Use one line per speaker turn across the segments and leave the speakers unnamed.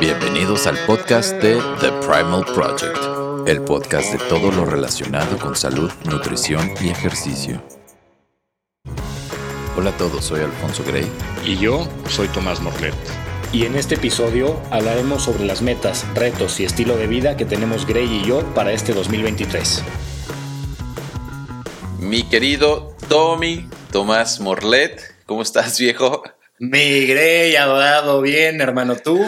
Bienvenidos al podcast de The Primal Project, el podcast de todo lo relacionado con salud, nutrición y ejercicio. Hola a todos, soy Alfonso Gray.
Y yo soy Tomás Morlet.
Y en este episodio hablaremos sobre las metas, retos y estilo de vida que tenemos Gray y yo para este 2023.
Mi querido Tommy, Tomás Morlet, ¿cómo estás viejo?
Mi Gray, adorado, bien hermano, ¿tú?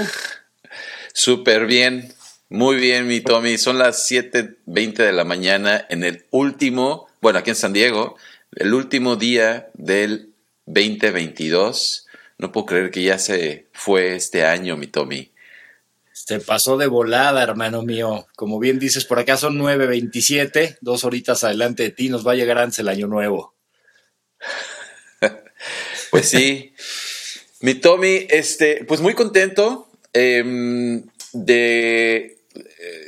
Súper bien, muy bien mi Tommy. Son las 7.20 de la mañana en el último, bueno, aquí en San Diego, el último día del 2022. No puedo creer que ya se fue este año, mi Tommy.
Se pasó de volada, hermano mío. Como bien dices, por acá son 9.27, dos horitas adelante de ti, nos va a llegar antes el año nuevo.
pues sí. Mi Tommy, este, pues muy contento em, de,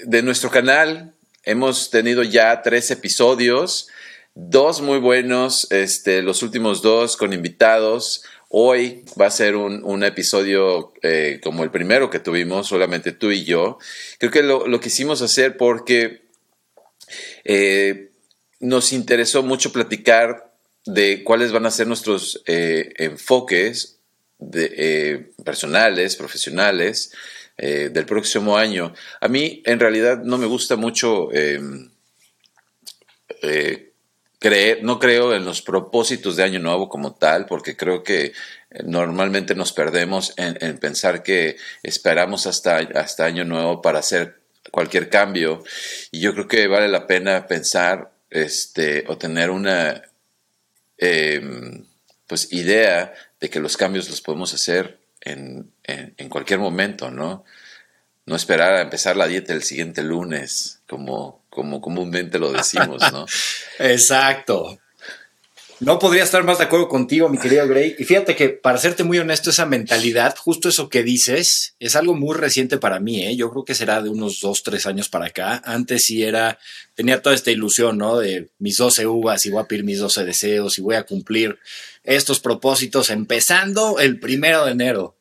de nuestro canal. Hemos tenido ya tres episodios, dos muy buenos, este, los últimos dos con invitados. Hoy va a ser un, episodio eh, como el primero que tuvimos, solamente tú y yo. Creo que lo, quisimos hacer porque eh, nos interesó mucho platicar de cuáles van a ser nuestros eh, enfoques de, personales, profesionales, del próximo año. A mí en realidad no me gusta mucho no creo en los propósitos de Año Nuevo como tal, porque creo que eh, normalmente nos perdemos en, pensar que esperamos hasta, hasta Año Nuevo para hacer cualquier cambio. Y yo creo que vale la pena pensar este, o tener una em, pues, idea de que los cambios los podemos hacer en, en cualquier momento, ¿no? No esperar a empezar la dieta el siguiente lunes, como como comúnmente lo decimos, ¿no?
Exacto. No podría estar más de acuerdo contigo, mi querido Gray. Y fíjate que, para serte muy honesto, esa mentalidad, justo eso que dices, es algo muy reciente para mí, ¿eh? Yo creo que será de unos dos, tres años para acá. Antes sí era, tenía toda esta ilusión, ¿no? De mis 12 uvas y voy a pedir mis 12 deseos y voy a cumplir estos propósitos empezando el primero de enero.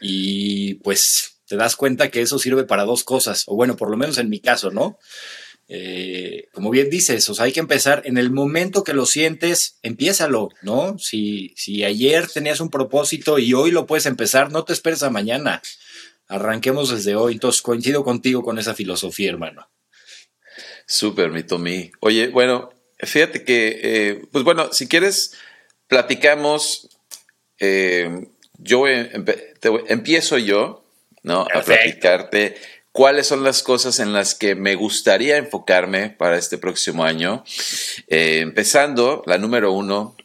Y pues te das cuenta que eso sirve para dos cosas, o bueno, por lo menos en mi caso, ¿no? Eh, como bien dices, o sea, hay que empezar en el momento que lo sientes, empiézalo, ¿no? Si, si ayer tenías un propósito y hoy lo puedes empezar, no te esperes a mañana. Arranquemos desde hoy. Entonces, coincido contigo con esa filosofía, hermano.
Súper, mi Tommy. Oye, bueno, fíjate que, eh, pues bueno, si quieres, platicamos. Eh, yo empiezo yo, ¿no? A platicarte cuáles son las cosas en las que me gustaría enfocarme para este próximo año. Eh, empezando, la número uno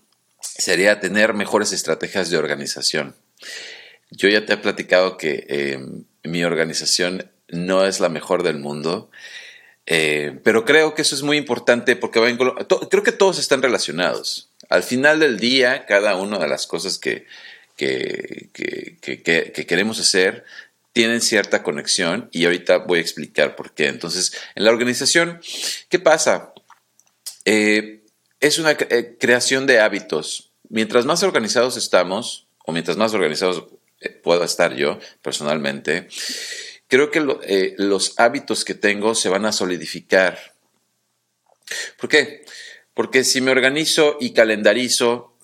sería tener mejores estrategias de organización. Yo ya te he platicado que eh, mi organización no es la mejor del mundo, eh, pero creo que eso es muy importante porque creo que todos están relacionados. Al final del día, cada una de las cosas que, que, que queremos hacer tienen cierta conexión y ahorita voy a explicar por qué. Entonces, en la organización, ¿qué pasa? Eh, es una eh, creación de hábitos. Mientras más organizados estamos, o mientras más organizados eh, pueda estar yo personalmente, creo que los hábitos que tengo se van a solidificar. ¿Por qué? Porque si me organizo y calendarizo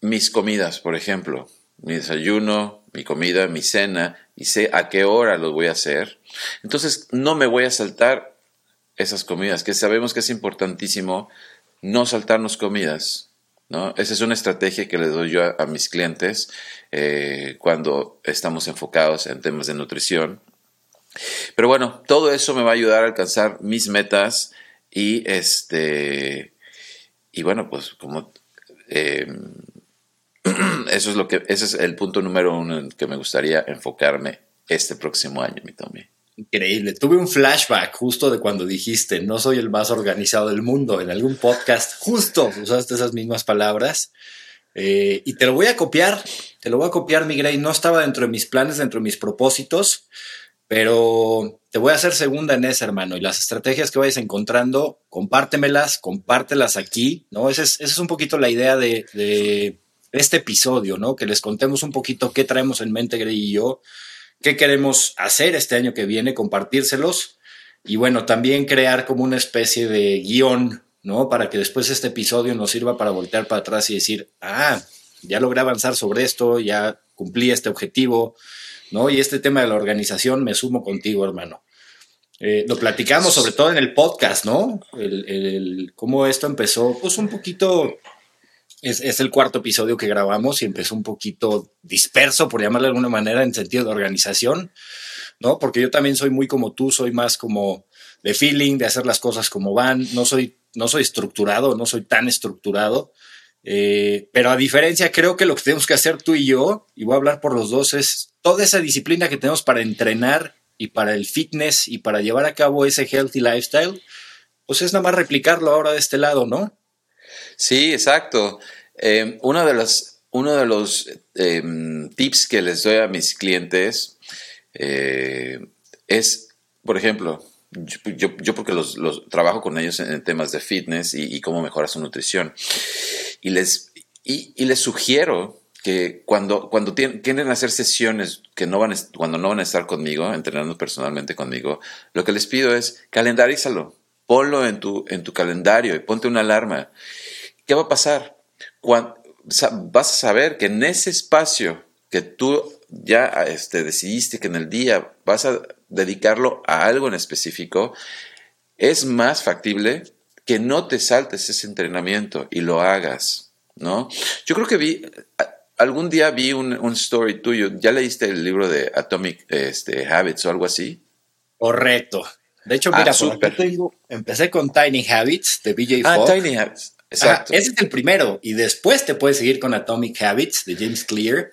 mis comidas, por ejemplo, mi desayuno, mi comida, mi cena, y sé a qué hora los voy a hacer, entonces no me voy a saltar esas comidas, que sabemos que es importantísimo no saltarnos comidas. ¿no? Esa es una estrategia que le doy yo a, mis clientes eh, cuando estamos enfocados en temas de nutrición. Pero bueno, todo eso me va a ayudar a alcanzar mis metas y este y bueno, pues como eh, eso es lo que, ese es el punto número uno en que me gustaría enfocarme este próximo año, mi Tommy.
Increíble. Tuve un flashback justo de cuando dijiste, no soy el más organizado del mundo. En algún podcast justo usaste esas mismas palabras. Eh, y te lo voy a copiar, te lo voy a copiar, mi Grey. No estaba dentro de mis planes, dentro de mis propósitos, pero te voy a hacer segunda en esa, hermano. Y las estrategias que vayas encontrando, compártemelas, compártelas aquí, ¿no? Esa es, esa es un poquito la idea de este episodio, ¿no? Que les contemos un poquito qué traemos en mente Grey y yo. qué queremos hacer este año que viene, compartírselos y bueno, también crear como una especie de guion, ¿no? Para que después este episodio nos sirva para voltear para atrás y decir, ah, ya logré avanzar sobre esto, ya cumplí este objetivo, ¿no? Y este tema de la organización me sumo contigo, hermano. Eh, lo platicamos sobre todo en el podcast, ¿no? El, cómo esto empezó, pues un poquito, es, es, el cuarto episodio que grabamos y empezó un poquito disperso, por llamarlo de alguna manera, en sentido de organización, ¿no? Porque yo también soy muy como tú, soy más como de feeling, de hacer las cosas como van, no soy, no soy estructurado, no soy tan estructurado. Eh, pero a diferencia, creo que lo que tenemos que hacer tú y yo, y voy a hablar por los dos, es toda esa disciplina que tenemos para entrenar y para el fitness y para llevar a cabo ese healthy lifestyle, pues es nada más replicarlo ahora de este lado, ¿no?
Sí, exacto. Eh, uno de los, uno de los tips que les doy a mis clientes eh, es, por ejemplo, yo, yo, porque los, trabajo con ellos en, temas de fitness y, cómo mejorar su nutrición. Y les, y, y les sugiero que cuando, cuando tienen, quieren hacer sesiones que no van, cuando no van a estar conmigo, entrenando personalmente conmigo, lo que les pido es calendarízalo, ponlo en tu, en tu calendario y ponte una alarma. ¿Qué va a pasar? Cuando, vas a saber que en ese espacio que tú ya este, decidiste que en el día vas a dedicarlo a algo en específico, es más factible que no te saltes ese entrenamiento y lo hagas, ¿no? Yo creo que vi, algún día vi un, story tuyo. ¿Ya leíste el libro de Atomic este, Habits o algo así?
Correcto. De hecho, mira, ah, empecé con Tiny Habits de BJ
Ah, Tiny Habits. Exacto.
ese es el primero. Y después te puedes seguir con Atomic Habits de James Clear.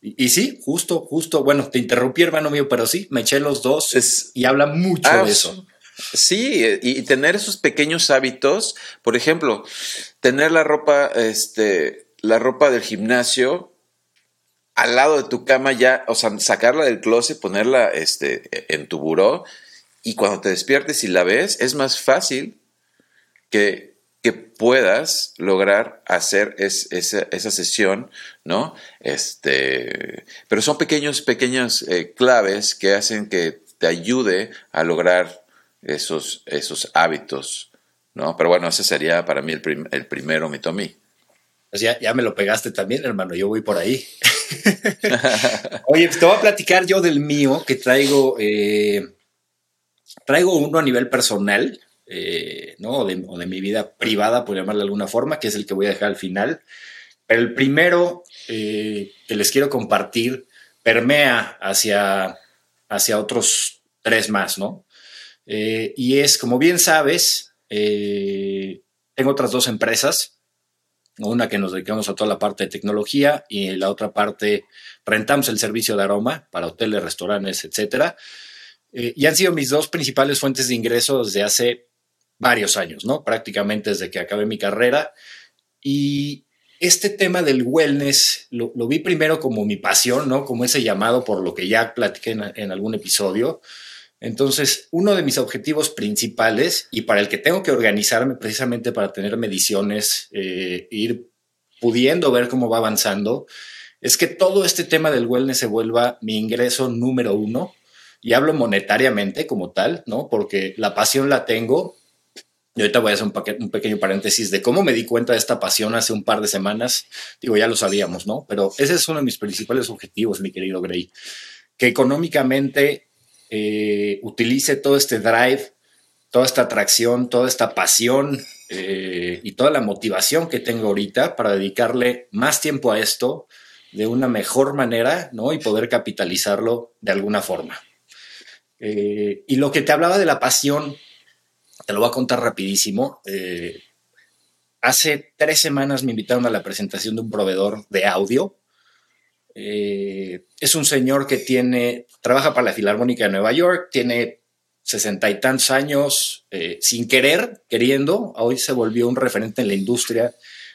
Y, sí, justo, justo. Bueno, te interrumpí, hermano mío, pero sí, me eché los dos y habla mucho ah, de eso.
Sí, y, tener esos pequeños hábitos, por ejemplo, tener la ropa, este, la ropa del gimnasio al lado de tu cama ya, o sea, sacarla del closet, ponerla este, en tu buró y cuando te despiertes y la ves, es más fácil que, que puedas lograr hacer esa, sesión, ¿no? Este, pero son pequeños, pequeños eh, claves que hacen que te ayude a lograr esos, esos hábitos, ¿no? Pero bueno, ese sería para mí el, el primero, mi Tommy.
Pues ya, ya me lo pegaste también, hermano, yo voy por ahí. Oye, pues te voy a platicar yo del mío, que traigo, eh, traigo uno a nivel personal, eh, ¿no? O de, mi vida privada, por llamarle de alguna forma, que es el que voy a dejar al final. Pero el primero eh, que les quiero compartir permea hacia, hacia otros tres más, ¿no? y es, como bien sabes, tengo otras dos empresas una que nos dedicamos a toda la parte de tecnología y la otra parte rentamos el servicio de aroma para hoteles, restaurantes, etcétera. Eh, y han sido mis dos principales fuentes de ingreso desde hace varios años, ¿no? Prácticamente desde que acabé mi carrera. Y este tema del wellness lo, vi primero como mi pasión, ¿no? Como ese llamado por lo que ya platiqué en algún episodio. Entonces, uno de mis objetivos principales y para el que tengo que organizarme precisamente para tener mediciones, eh, ir pudiendo ver cómo va avanzando, es que todo este tema del wellness se vuelva mi ingreso número uno. Y hablo monetariamente como tal, ¿no? Porque la pasión la tengo. Y ahorita voy a hacer un, un, pequeño paréntesis de cómo me di cuenta de esta pasión hace un par de semanas. Digo, ya lo sabíamos, ¿no? Pero ese es uno de mis principales objetivos, mi querido Gray. Que económicamente eh, utilice todo este drive, toda esta atracción, toda esta pasión eh, y toda la motivación que tengo ahorita para dedicarle más tiempo a esto de una mejor manera, ¿no? Y poder capitalizarlo de alguna forma. Eh, y lo que te hablaba de la pasión, te lo voy a contar rapidísimo. hace tres semanas me invitaron a la presentación de un proveedor de audio eh, es un señor que tiene, trabaja para la Filarmónica de Nueva York, tiene sesenta y tantos años, eh, sin querer, queriendo, hoy se volvió un referente en la industria,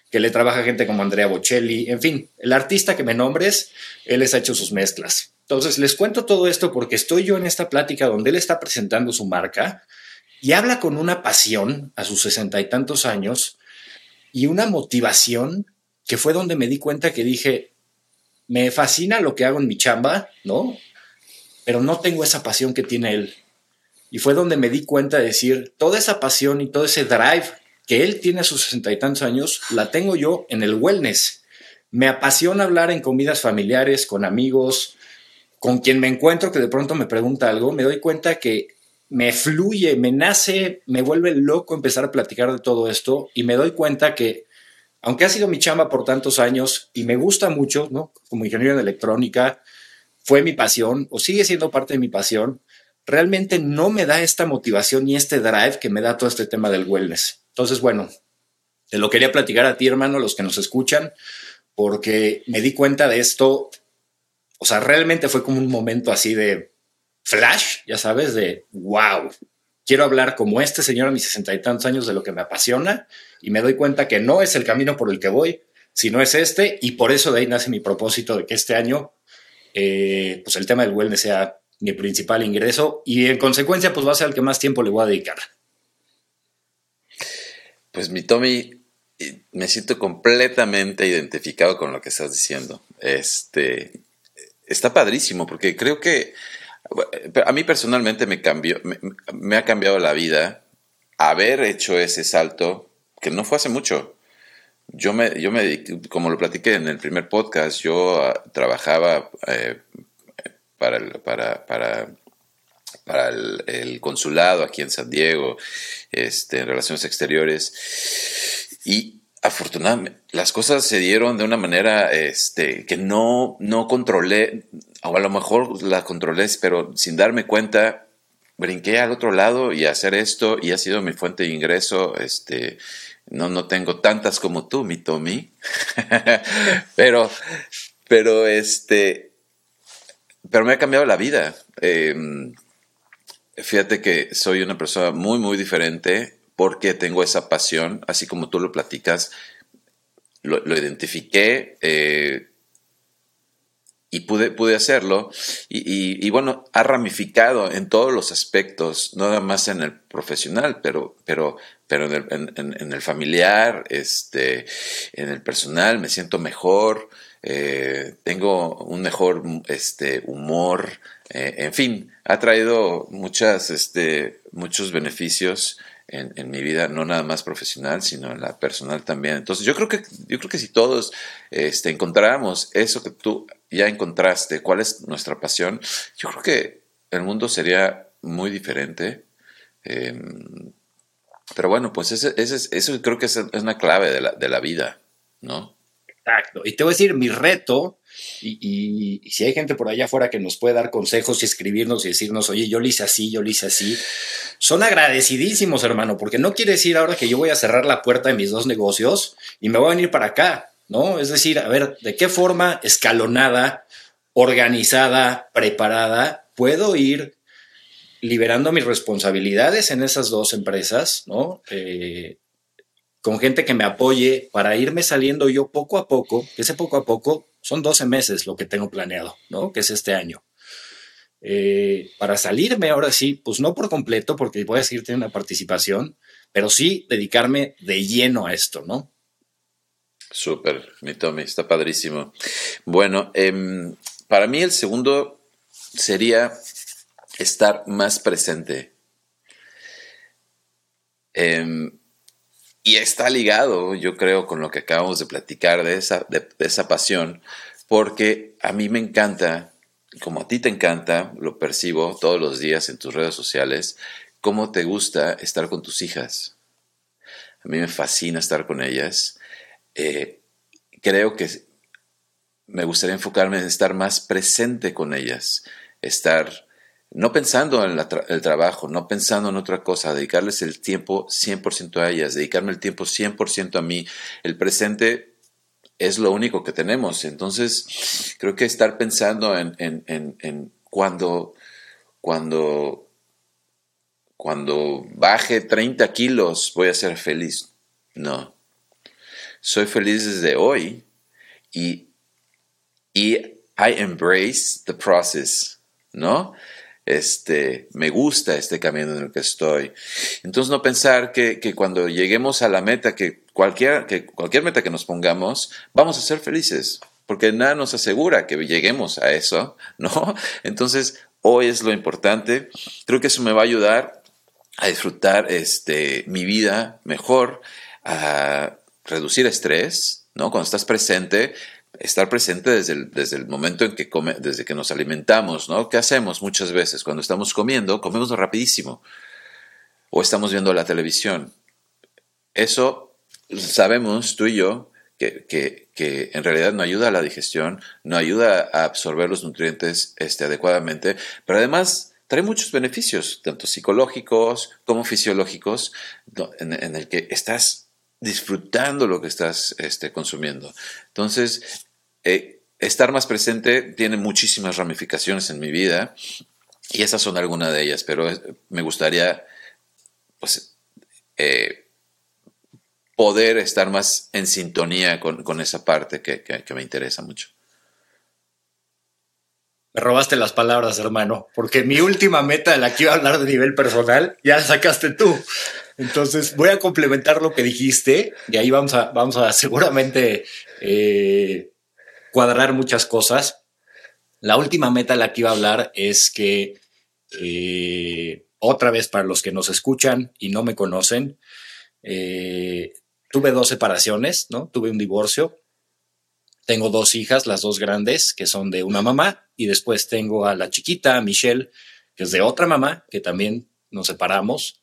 que le trabaja gente como Andrea Bocelli, en fin, el artista que me nombres, él les ha hecho sus mezclas. Entonces, les cuento todo esto porque estoy yo en esta plática donde él está presentando su marca y habla con una pasión a sus sesenta y tantos años y una motivación que fue donde me di cuenta que dije, me fascina lo que hago en mi chamba, ¿no? pero no tengo esa pasión que tiene él. Y fue donde me di cuenta de decir, toda esa pasión y todo ese drive que él tiene a sus sesenta y tantos años, la tengo yo en el wellness. Me apasiona hablar en comidas familiares, con amigos, con quien me encuentro que de pronto me pregunta algo, me doy cuenta que me fluye, me nace, me vuelve loco empezar a platicar de todo esto y me doy cuenta que, aunque ha sido mi chamba por tantos años y me gusta mucho, ¿no? Como ingeniero de electrónica, fue mi pasión o sigue siendo parte de mi pasión, realmente no me da esta motivación ni este drive que me da todo este tema del wellness. Entonces, bueno, te lo quería platicar a ti, hermano, los que nos escuchan, porque me di cuenta de esto. O sea, realmente fue como un momento así de flash, ya sabes, de wow. Quiero hablar como este señor a mis sesenta y tantos años de lo que me apasiona y me doy cuenta que no es el camino por el que voy, sino es este y por eso de ahí nace mi propósito de que este año eh, pues el tema del wellness sea mi principal ingreso y en consecuencia pues va a ser el que más tiempo le voy a dedicar.
Pues mi Tommy, me siento completamente identificado con lo que estás diciendo. Este está padrísimo porque creo que a mí personalmente me cambió, me, ha cambiado la vida haber hecho ese salto que no fue hace mucho. Yo me, yo me como lo platiqué en el primer podcast, yo ah, trabajaba eh, para, el, para, para, el, consulado aquí en San Diego, este, en relaciones exteriores. Y afortunadamente las cosas se dieron de una manera este, que no, no controlé, o a lo mejor la controlé, pero sin darme cuenta, brinqué al otro lado y hacer esto y ha sido mi fuente de ingreso. Este, no, no tengo tantas como tú, mi Tommy, pero, pero este, pero me ha cambiado la vida. Em, fíjate que soy una persona muy, muy diferente porque tengo esa pasión, así como tú lo platicas, lo, identifiqué eh, y pude, pude hacerlo. Y, bueno, ha ramificado en todos los aspectos, no nada más en el profesional, pero, pero, pero en el, familiar, este, en el personal, me siento mejor. Eh, tengo un mejor este, humor, eh, en fin, ha traído muchas, este, muchos beneficios en, mi vida, no nada más profesional, sino en la personal también. Entonces, yo creo que, yo creo que si todos este, encontráramos eso que tú ya encontraste, cuál es nuestra pasión, yo creo que el mundo sería muy diferente. Em, pero bueno, pues ese, eso creo que es, una clave de la, de la vida, ¿no?
Exacto. Y te voy a decir, mi reto, y, si hay gente por allá afuera que nos puede dar consejos y escribirnos y decirnos, oye, yo lo hice así, yo lo hice así, son agradecidísimos, hermano, porque no quiere decir ahora que yo voy a cerrar la puerta de mis dos negocios y me voy a venir para acá, ¿no? Es decir, a ver, ¿de qué forma escalonada, organizada, preparada puedo ir liberando mis responsabilidades en esas dos empresas, ¿no? Eh, con gente que me apoye para irme saliendo yo poco a poco, que ese poco a poco son 12 meses lo que tengo planeado, ¿no? Que es este año. Eh, para salirme ahora sí, pues no por completo, porque voy a seguir teniendo una participación, pero sí dedicarme de lleno a esto, ¿no?
Súper, mi Tommy, está padrísimo. Bueno, em, para mí el segundo sería estar más presente. Eh, y está ligado, yo creo, con lo que acabamos de platicar de esa, de, esa pasión, porque a mí me encanta, como a ti te encanta, lo percibo todos los días en tus redes sociales, cómo te gusta estar con tus hijas. A mí me fascina estar con ellas. Eh, creo que me gustaría enfocarme en estar más presente con ellas, estar no pensando en el trabajo, no pensando en otra cosa, dedicarles el tiempo 100% a ellas, dedicarme el tiempo 100% a mí. El presente es lo único que tenemos. Entonces, creo que estar pensando en, en, cuando, cuando, cuando baje 30 kilos voy a ser feliz. No. Soy feliz desde hoy y, y I embrace the process, ¿no? este, me gusta este camino en el que estoy. Entonces no pensar que, cuando lleguemos a la meta, que cualquier, que cualquier meta que nos pongamos, vamos a ser felices, porque nada nos asegura que lleguemos a eso, ¿no? Entonces, hoy es lo importante. Creo que eso me va a ayudar a disfrutar este, mi vida mejor, a reducir estrés, ¿no? Cuando estás presente, estar presente desde el, desde el momento en que come, desde que nos alimentamos, ¿no? ¿Qué hacemos muchas veces? Cuando estamos comiendo, comemos rapidísimo. O estamos viendo la televisión. Eso sabemos tú y yo que, que, en realidad no ayuda a la digestión, no ayuda a absorber los nutrientes este, adecuadamente, pero además trae muchos beneficios, tanto psicológicos como fisiológicos, en, el que estás disfrutando lo que estás este, consumiendo. Entonces, eh, estar más presente tiene muchísimas ramificaciones en mi vida y esas son algunas de ellas, pero me gustaría pues, eh, poder estar más en sintonía con, esa parte que, me interesa mucho.
Me robaste las palabras, hermano, porque mi última meta de la que iba a hablar de nivel personal ya la sacaste tú. Entonces voy a complementar lo que dijiste y ahí vamos a, vamos a seguramente eh, cuadrar muchas cosas. La última meta de la que iba a hablar es que, eh, otra vez para los que nos escuchan y no me conocen, eh, tuve dos separaciones, ¿no? Tuve un divorcio. Tengo dos hijas, las dos grandes, que son de una mamá, y después tengo a la chiquita, Michelle, que es de otra mamá, que también nos separamos.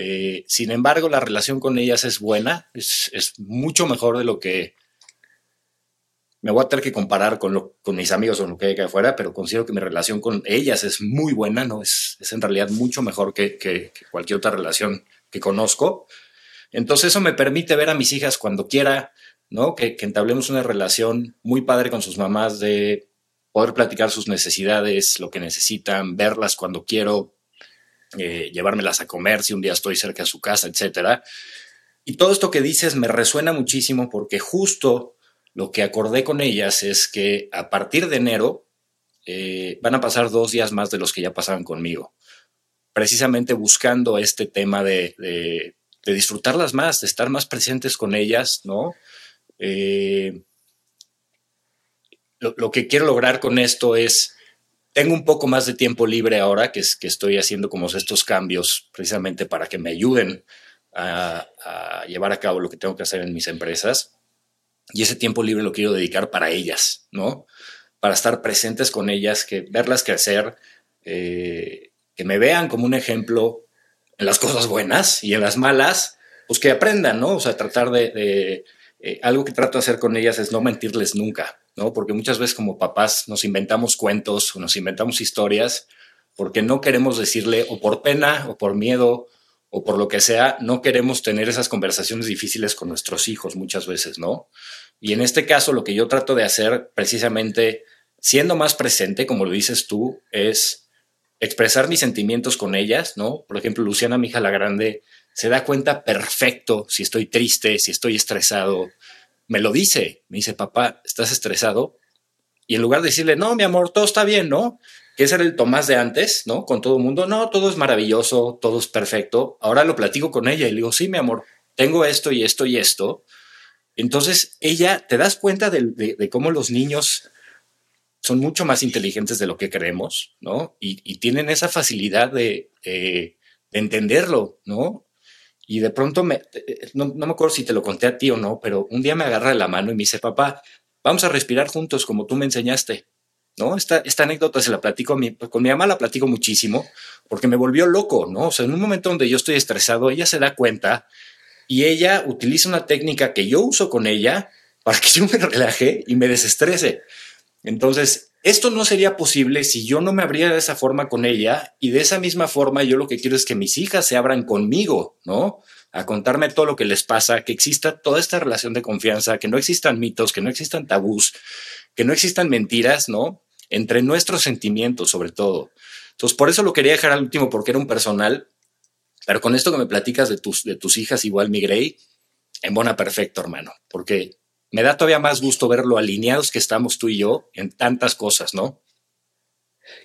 Eh, sin embargo, la relación con ellas es buena, es, mucho mejor de lo que me voy a tener que comparar con, lo, con mis amigos o lo que hay acá afuera, pero considero que mi relación con ellas es muy buena, ¿no? Es, en realidad mucho mejor que cualquier otra relación que conozco. Entonces eso me permite ver a mis hijas cuando quiera, ¿no? Que, entablemos una relación muy padre con sus mamás de poder platicar sus necesidades, lo que necesitan, verlas cuando quiero, eh, llevármelas a comer si un día estoy cerca de su casa, etcétera. Y todo esto que dices me resuena muchísimo porque justo lo que acordé con ellas es que a partir de enero eh, van a pasar dos días más de los que ya pasaban conmigo, precisamente buscando este tema de de disfrutarlas más, de estar más presentes con ellas, ¿no? Eh, lo, que quiero lograr con esto es, tengo un poco más de tiempo libre ahora, que, es, que estoy haciendo como estos cambios precisamente para que me ayuden a, llevar a cabo lo que tengo que hacer en mis empresas. Y ese tiempo libre lo quiero dedicar para ellas, ¿no? Para estar presentes con ellas, que verlas crecer, eh, que me vean como un ejemplo en las cosas buenas y en las malas, pues que aprendan, ¿no? O sea, tratar de, eh, algo que trato de hacer con ellas es no mentirles nunca, ¿no? Porque muchas veces como papás nos inventamos cuentos o nos inventamos historias porque no queremos decirle o por pena o por miedo o por lo que sea, no queremos tener esas conversaciones difíciles con nuestros hijos muchas veces, ¿no? Y en este caso lo que yo trato de hacer precisamente siendo más presente, como lo dices tú, es expresar mis sentimientos con ellas, ¿no? Por ejemplo, Luciana, mi hija la grande, se da cuenta perfecto si estoy triste, si estoy estresado. Me lo dice, me dice, papá, ¿estás estresado? Y en lugar de decirle, no, mi amor, todo está bien, ¿no? Que ese era el Tomás de antes, ¿no? Con todo el mundo, no, todo es maravilloso, todo es perfecto. Ahora lo platico con ella y le digo, sí, mi amor, tengo esto y esto y esto. Entonces, ella, te das cuenta de cómo los niños son mucho más inteligentes de lo que creemos, ¿no? Y, tienen esa facilidad de, entenderlo, ¿no? Y de pronto, me, no, me acuerdo si te lo conté a ti o no, pero un día me agarra la mano y me dice, papá, vamos a respirar juntos como tú me enseñaste, ¿no? Esta, esta anécdota se la platico a mi, con mi mamá la platico muchísimo porque me volvió loco, ¿no? O sea, en un momento donde yo estoy estresado, ella se da cuenta y ella utiliza una técnica que yo uso con ella para que yo me relaje y me desestrese. Entonces, esto no sería posible si yo no me abriera de esa forma con ella y de esa misma forma yo lo que quiero es que mis hijas se abran conmigo, ¿no? A contarme todo lo que les pasa, que exista toda esta relación de confianza, que no existan mitos, que no existan tabús, que no existan mentiras, ¿no? Entre nuestros sentimientos, sobre todo. Entonces, por eso lo quería dejar al último, porque era un personal. Pero con esto que me platicas de tus, de tus hijas, igual, mi Grey, en buena perfecto, hermano, porque me da todavía más gusto ver lo alineados que estamos tú y yo en tantas cosas, ¿no?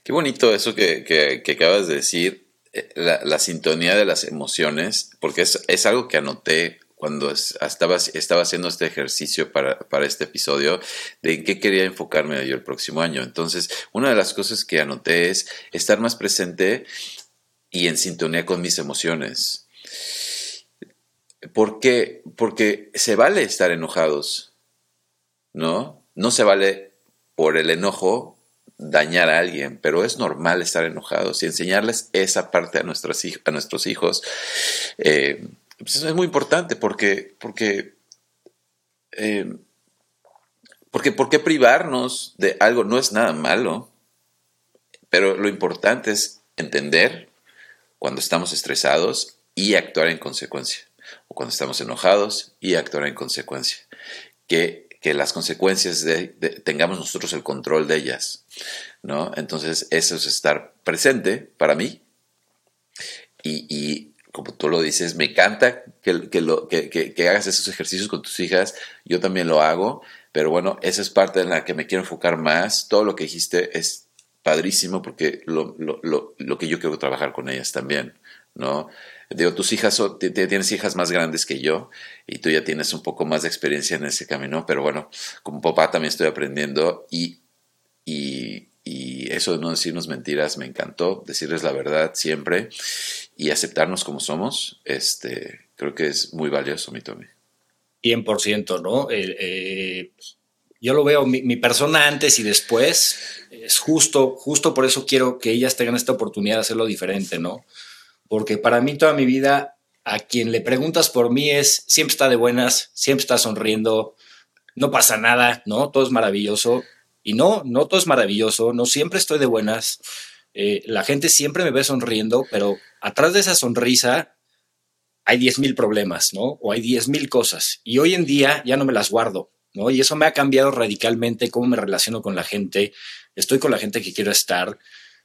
Qué bonito eso que, acabas de decir, eh, la, sintonía de las emociones, porque es, algo que anoté cuando estaba, estaba haciendo este ejercicio para, para, este episodio de en qué quería enfocarme yo el próximo año. Entonces, una de las cosas que anoté es estar más presente y en sintonía con mis emociones. ¿Por qué? Porque se vale estar enojados, ¿no? No se vale por el enojo dañar a alguien, pero es normal estar enojados y enseñarles esa parte a, nuestros, hijos. Eh, pues es muy importante porque, porque, eh, porque, ¿por qué privarnos de algo? No es nada malo, pero lo importante es entender cuando estamos estresados y actuar en consecuencia, o cuando estamos enojados y actuar en consecuencia. Que, que las consecuencias de, tengamos nosotros el control de ellas, ¿no? Entonces, eso es estar presente para mí y como tú lo dices, me encanta que, que, lo, que, que, hagas esos ejercicios con tus hijas, yo también lo hago, pero bueno, esa es parte en la que me quiero enfocar más. Todo lo que dijiste es padrísimo porque lo, lo, lo que yo quiero trabajar con ellas también, ¿no? Digo, tus hijas, son, tienes hijas más grandes que yo y tú ya tienes un poco más de experiencia en ese camino, pero bueno, como papá también estoy aprendiendo y, y, y eso de no decirnos mentiras me encantó, decirles la verdad siempre y aceptarnos como somos, este, creo que es muy valioso, mi Tommy.
100%, ¿no? Eh, yo lo veo, mi, persona antes y después, es justo, justo por eso quiero que ellas tengan esta oportunidad de hacerlo diferente, ¿no? Porque para mí toda mi vida, a quien le preguntas por mí es, siempre está de buenas, siempre está sonriendo, no pasa nada, ¿no? Todo es maravilloso. Y no, no todo es maravilloso, no siempre estoy de buenas. Eh, la gente siempre me ve sonriendo, pero atrás de esa sonrisa hay 10.000 problemas, ¿no? O hay 10.000 cosas. Y hoy en día ya no me las guardo, ¿no? Y eso me ha cambiado radicalmente cómo me relaciono con la gente. Estoy con la gente que quiero estar.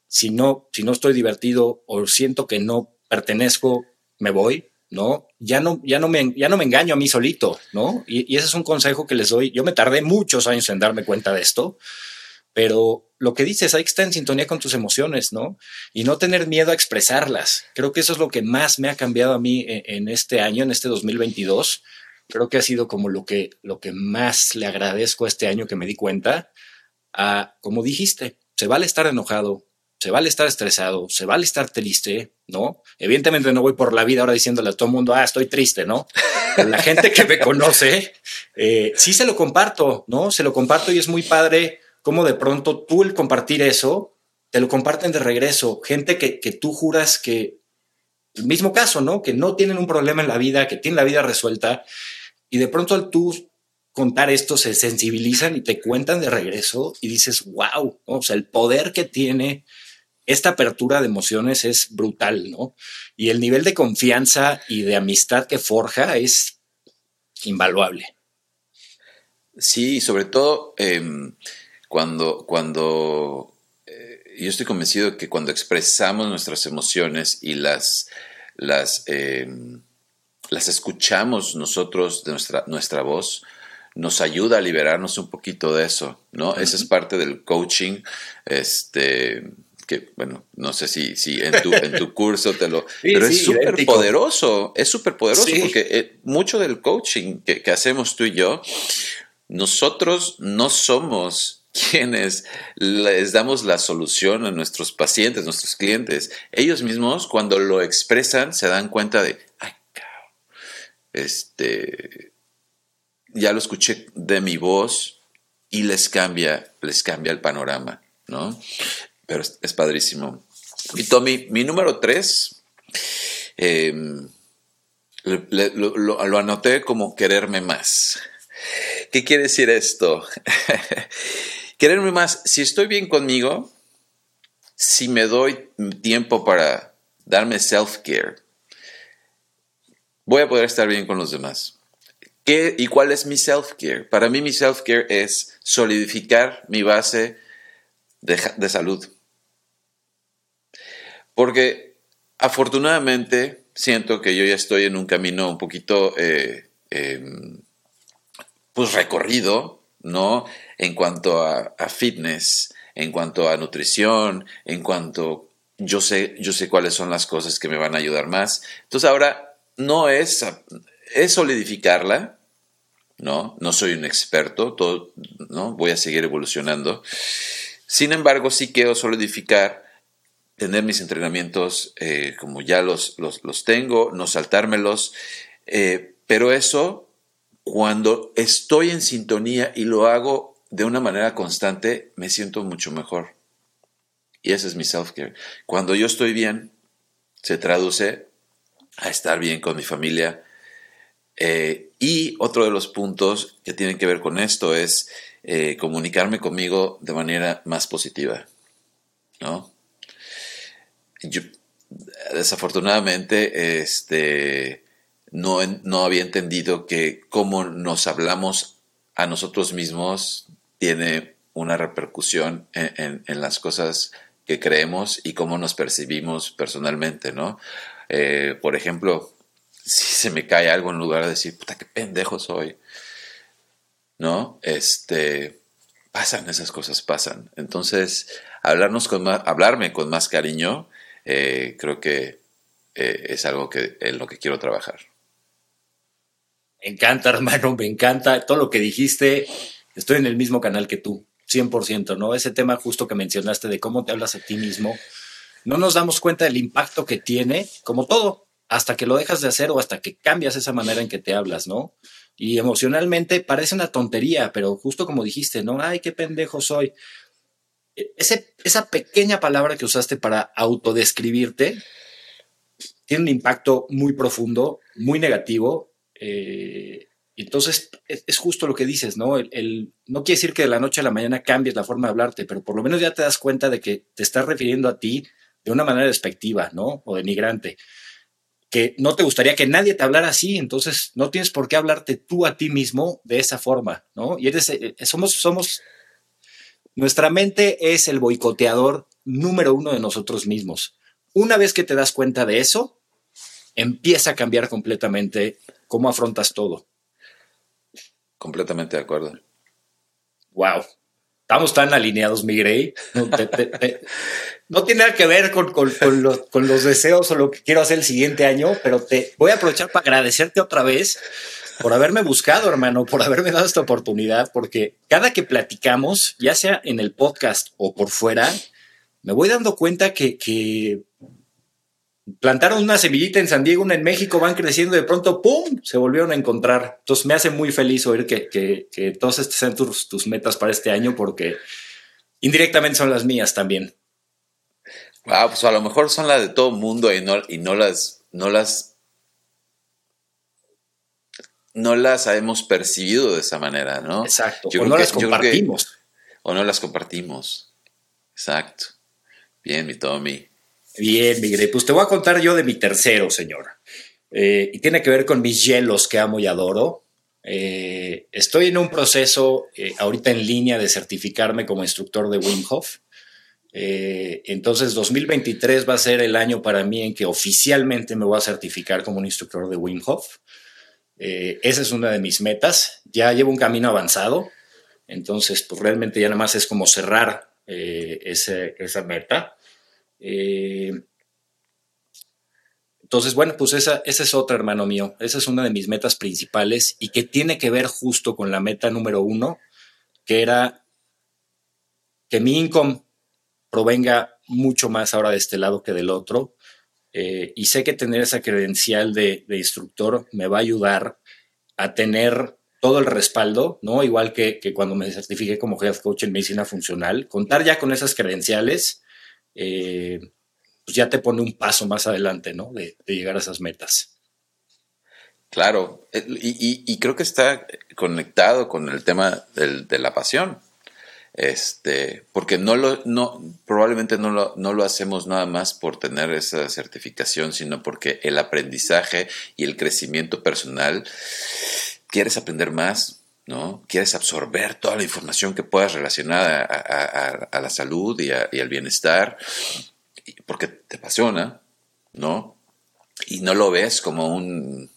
Si no, si no estoy divertido o siento que no pertenezco, me voy, ¿no? Ya no, ya no, me, ya no me engaño a mí solito, ¿no? Y, ese es un consejo que les doy. Yo me tardé muchos años en darme cuenta de esto, pero lo que dices, hay que estar en sintonía con tus emociones, ¿no? Y no tener miedo a expresarlas. Creo que eso es lo que más me ha cambiado a mí e, en, este año, en este 2022. Creo que ha sido como lo que, lo que más le agradezco este año que me di cuenta. A, como dijiste, se vale estar enojado, se vale estar estresado, se vale estar triste, ¿no? Evidentemente no voy por la vida ahora diciéndole a todo el mundo, ah, estoy triste, ¿no? la gente que me conoce, eh, sí se lo comparto, ¿no? Se lo comparto y es muy padre cómo de pronto tú el compartir eso, te lo comparten de regreso. Gente que, que tú juras que, el mismo caso, ¿no? Que no tienen un problema en la vida, que tienen la vida resuelta, y de pronto al tú contar esto se sensibilizan y te cuentan de regreso y dices, wow, o sea, el poder que tiene esta apertura de emociones es brutal, ¿no? Y el nivel de confianza y de amistad que forja es invaluable.
Sí, sobre todo em, cuando, cuando eh, yo estoy convencido que cuando expresamos nuestras emociones y las, las, em, las escuchamos nosotros de nuestra, nuestra voz, nos ayuda a liberarnos un poquito de eso, ¿no? Esa es parte del coaching, este, que, bueno, no sé si, si en, tu, en tu curso te lo... pero es súper poderoso, es súper poderoso porque eh, mucho del coaching que, que, hacemos tú y yo, nosotros no somos quienes les damos la solución a nuestros pacientes, nuestros clientes, ellos mismos cuando lo expresan se dan cuenta de, ay, este, ya lo escuché de mi voz y les cambia, les cambia el panorama, ¿no? Pero es, padrísimo. Y Tommy, mi número tres, em, lo anoté como quererme más. ¿Qué quiere decir esto? Quererme más, si estoy bien conmigo, si me doy tiempo para darme self-care, voy a poder estar bien con los demás. ¿Qué y cuál es mi self-care? Para mí mi self-care es solidificar mi base de, salud. Porque afortunadamente siento que yo ya estoy en un camino un poquito eh, em, pues recorrido, ¿no? en cuanto a, fitness, en cuanto a nutrición, en cuanto yo sé, yo sé cuáles son las cosas que me van a ayudar más. Entonces ahora no es es solidificarla, ¿no? No soy un experto, ¿no? Voy a seguir evolucionando. Sin embargo, sí quiero solidificar, tener mis entrenamientos eh, como ya los, los, tengo, no saltármelos, eh, pero eso, cuando estoy en sintonía y lo hago de una manera constante, me siento mucho mejor. Y ese es mi self-care. Cuando yo estoy bien, se traduce a estar bien con mi familia. Eh, y otro de los puntos que tienen que ver con esto es comunicarme conmigo de manera más positiva. ¿no? Yo, desafortunadamente, este, no, no había entendido que cómo nos hablamos a nosotros mismos tiene una repercusión en, en las cosas que creemos y cómo nos percibimos personalmente, ¿no? Eh, por ejemplo, si se me cae algo en lugar de decir, puta, qué pendejo soy, ¿no? Este, pasan esas cosas, pasan. Entonces, hablarnos con más, hablarme con más cariño, eh, creo que eh, es algo que, en lo que quiero trabajar.
Me encanta, hermano, me encanta todo lo que dijiste. Estoy en el mismo canal que tú. 100%, ¿no? Ese tema justo que mencionaste de cómo te hablas a ti mismo, no nos damos cuenta del impacto que tiene, como todo, hasta que lo dejas de hacer o hasta que cambias esa manera en que te hablas, ¿no? Y emocionalmente parece una tontería, pero justo como dijiste, ¿no? Ay, qué pendejo soy. Ese, esa pequeña palabra que usaste para autodescribirte tiene un impacto muy profundo, muy negativo. Eh, entonces, es, justo lo que dices, ¿no? El, no quiere decir que de la noche a la mañana cambies la forma de hablarte, pero por lo menos ya te das cuenta de que te estás refiriendo a ti de una manera despectiva, ¿no? O denigrante. Que no te gustaría que nadie te hablara así, entonces no tienes por qué hablarte tú a ti mismo de esa forma, ¿no? Y eres, eh, somos, somos, nuestra mente es el boicoteador número uno de nosotros mismos. Una vez que te das cuenta de eso, empieza a cambiar completamente cómo afrontas todo.
Completamente de acuerdo.
Wow. Estamos tan alineados, mi No, tiene nada que ver con, los, deseos o lo que quiero hacer el siguiente año, pero te voy a aprovechar para agradecerte otra vez por haberme buscado, hermano, por haberme dado esta oportunidad, porque cada que platicamos, ya sea en el podcast o por fuera, me voy dando cuenta que, plantaron una semillita en San Diego, una en México, van creciendo de pronto, ¡pum!, se volvieron a encontrar. Entonces me hace muy feliz oír que, que, que todas estas sean tus, metas para este año porque indirectamente son las mías también.
Ah, pues a lo mejor son las de todo el mundo y y no las, no las, no las hemos percibido de esa manera, ¿no?
Exacto. o no las compartimos.
o no las compartimos. Exacto. Bien, mi Tommy.
Bien, Miguel. Pues te voy a contar yo de mi tercero, señor. Eh, y tiene que ver con mis hielos que amo y adoro. Eh, estoy en un proceso eh, ahorita en línea de certificarme como instructor de Wim Hof. entonces, 2023 va a ser el año para mí en que oficialmente me voy a certificar como un instructor de Wim Hof. Esa es una de mis metas. Ya llevo un camino avanzado. Entonces, pues realmente ya nada más es como cerrar esa meta. Eh, entonces, bueno, pues esa, esa es otra, hermano mío. Esa es una de mis metas principales y que tiene que ver justo con la meta número uno, que era que mi income provenga mucho más ahora de este lado que del otro. Eh, y sé que tener esa credencial de, instructor me va a ayudar a tener todo el respaldo, ¿no? Igual que, que cuando me certifiqué como health coach en medicina funcional, contar ya con esas credenciales eh, pues ya te pone un paso más adelante, ¿no? De, llegar a esas metas.
Claro, eh, y, creo que está conectado con el tema de la pasión. Este, porque no lo, no, probablemente no lo, no lo hacemos nada más por tener esa certificación, sino porque el aprendizaje y el crecimiento personal, quieres aprender más, ¿no? Quieres absorber toda la información que puedas relacionada a, la salud y, al bienestar, porque te apasiona, ¿no? Y no lo ves como un,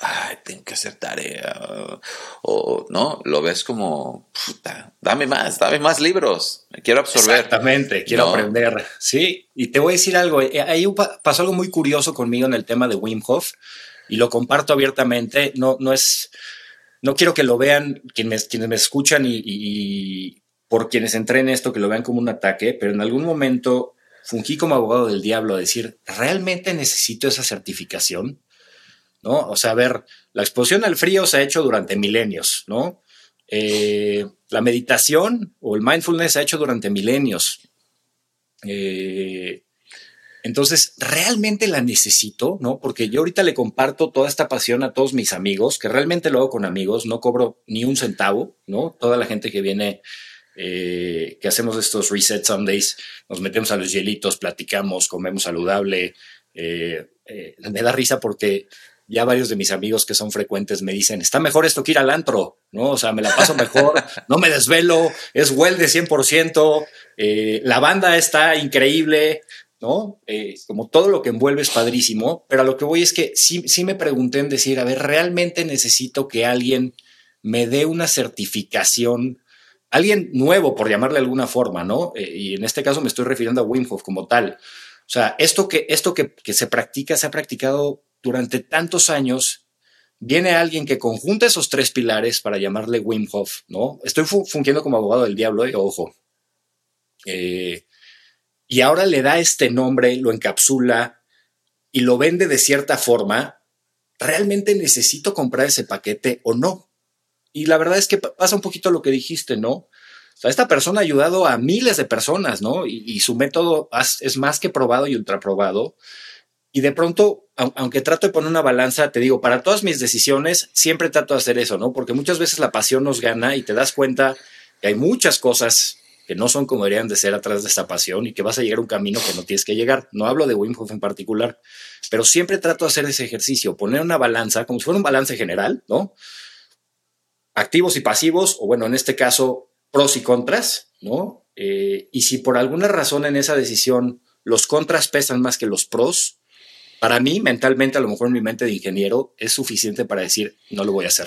ay, tengo que hacer tarea, o, ¿no? Lo ves como, puta, dame más, dame más libros, me quiero absorber.
Exactamente, quiero aprender, sí. Y te voy a decir algo, eh, ahí pasó algo muy curioso conmigo en el tema de Wim Hof, y lo comparto abiertamente. No, no es, no quiero que lo vean quienes, quienes me escuchan y, por quienes entren esto, que lo vean como un ataque, pero en algún momento fungí como abogado del diablo a decir, ¿realmente necesito esa certificación? ¿No? O sea, a ver, la exposición al frío se ha hecho durante milenios, ¿no? Eh, la meditación o el mindfulness se ha hecho durante milenios. Eh, entonces, realmente la necesito, ¿no? Porque yo ahorita le comparto toda esta pasión a todos mis amigos, que realmente lo hago con amigos, no cobro ni un centavo, ¿no? Toda la gente que viene, eh, que hacemos estos Reset Sundays, nos metemos a los hielitos, platicamos, comemos saludable. Me da risa porque ya varios de mis amigos que son frecuentes me dicen, está mejor esto que ir al antro, ¿no? O sea, me la paso mejor, no me desvelo, es well de 100%, la banda está increíble, ¿no? Eh, como todo lo que envuelve es padrísimo, pero a lo que voy es que sí, sí me pregunté en decir, a ver, ¿realmente necesito que alguien me dé una certificación, alguien nuevo, por llamarle de alguna forma, ¿no? Eh, y en este caso me estoy refiriendo a Wim Hof como tal. O sea, esto que, esto que, se practica, se ha practicado durante tantos años, viene alguien que conjunta esos tres pilares para llamarle Wim Hof, ¿no? Estoy fungiendo como abogado del diablo, ¿eh? ojo. Eh, y ahora le da este nombre, lo encapsula y lo vende de cierta forma, ¿realmente necesito comprar ese paquete o no? Y la verdad es que pasa un poquito lo que dijiste, ¿no? O sea, esta persona ha ayudado a miles de personas, ¿no? Y, su método es más que probado y ultra probado. Y de pronto, aunque trato de poner una balanza, te digo, para todas mis decisiones, siempre trato de hacer eso, ¿no? Porque muchas veces la pasión nos gana y te das cuenta que hay muchas cosas que no son como deberían de ser atrás de esta pasión y que vas a llegar a un camino que no tienes que llegar. No hablo de Wim Hof en particular, pero siempre trato de hacer ese ejercicio, poner una balanza, como si fuera un balance general, ¿no? Activos y pasivos, o bueno, en este caso, pros y contras, ¿no? Eh, y si por alguna razón en esa decisión los contras pesan más que los pros, para mí, mentalmente, a lo mejor en mi mente de ingeniero, es suficiente para decir, no lo voy a hacer.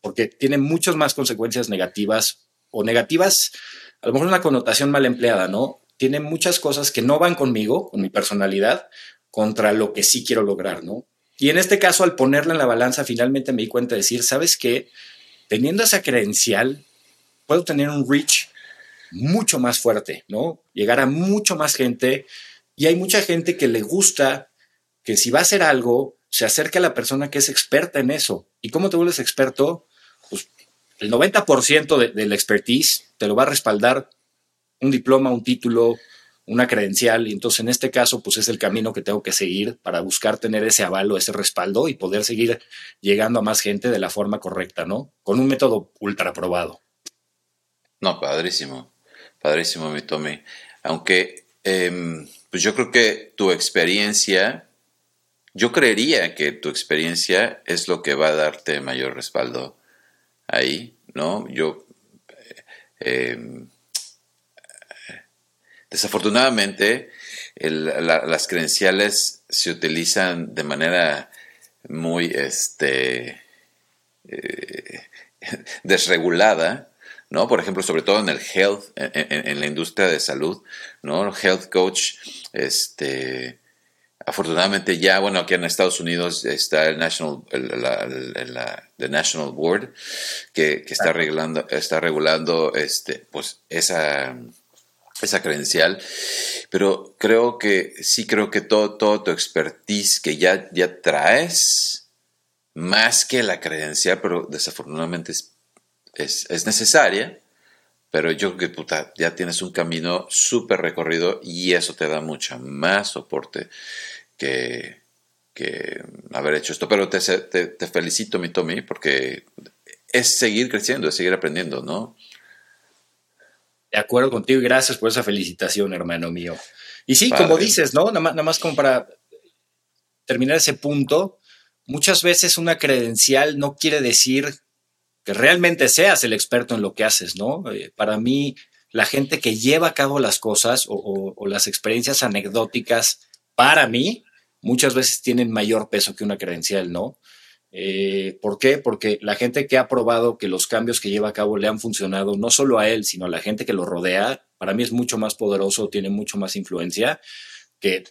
Porque tiene muchas más consecuencias negativas o negativas a lo mejor una connotación mal empleada, ¿no? Tiene muchas cosas que no van conmigo, con mi personalidad, contra lo que sí quiero lograr, ¿no? Y en este caso, al ponerla en la balanza, finalmente me di cuenta de decir, ¿sabes qué? Teniendo esa credencial, puedo tener un reach mucho más fuerte, ¿no? Llegar a mucho más gente. Y hay mucha gente que le gusta que si va a hacer algo, se acerque a la persona que es experta en eso. ¿Y cómo te vuelves experto? el 90% de, de, la expertise te lo va a respaldar un diploma, un título, una credencial. Y entonces en este caso, pues es el camino que tengo que seguir para buscar tener ese avalo, ese respaldo y poder seguir llegando a más gente de la forma correcta, ¿no? Con un método ultra probado.
No, padrísimo, padrísimo, mi Tommy. Aunque, em, pues yo creo que tu experiencia, yo creería que tu experiencia es lo que va a darte mayor respaldo ahí, ¿no? Yo, eh, desafortunadamente, las credenciales se utilizan de manera muy este, eh, desregulada, ¿no? Por ejemplo, sobre todo en el health, en, la industria de salud, ¿no? Health coach, este, Afortunadamente ya, bueno, aquí en Estados Unidos está el National, la, National Board que, está, regulando, está regulando este, pues esa, esa credencial, pero creo que sí creo que todo, todo tu expertise que ya, ya traes, más que la credencial, pero desafortunadamente es, es, necesaria, pero yo creo que ya tienes un camino súper recorrido y eso te da mucho más soporte que, haber hecho esto. Pero te, te, felicito, mi Tommy, porque es seguir creciendo, es seguir aprendiendo, ¿no?
De acuerdo contigo y gracias por esa felicitación, hermano mío. Y sí, como dices, ¿no? Nada más, nada más como para terminar ese punto, muchas veces una credencial no quiere decir que realmente seas el experto en lo que haces, ¿no? Eh, para mí, la gente que lleva a cabo las cosas o, o las experiencias anecdóticas, para mí, muchas veces tienen mayor peso que una credencial, ¿no? Eh, ¿Por qué? Porque la gente que ha probado que los cambios que lleva a cabo le han funcionado no solo a él, sino a la gente que lo rodea, para mí es mucho más poderoso, tiene mucho más influencia que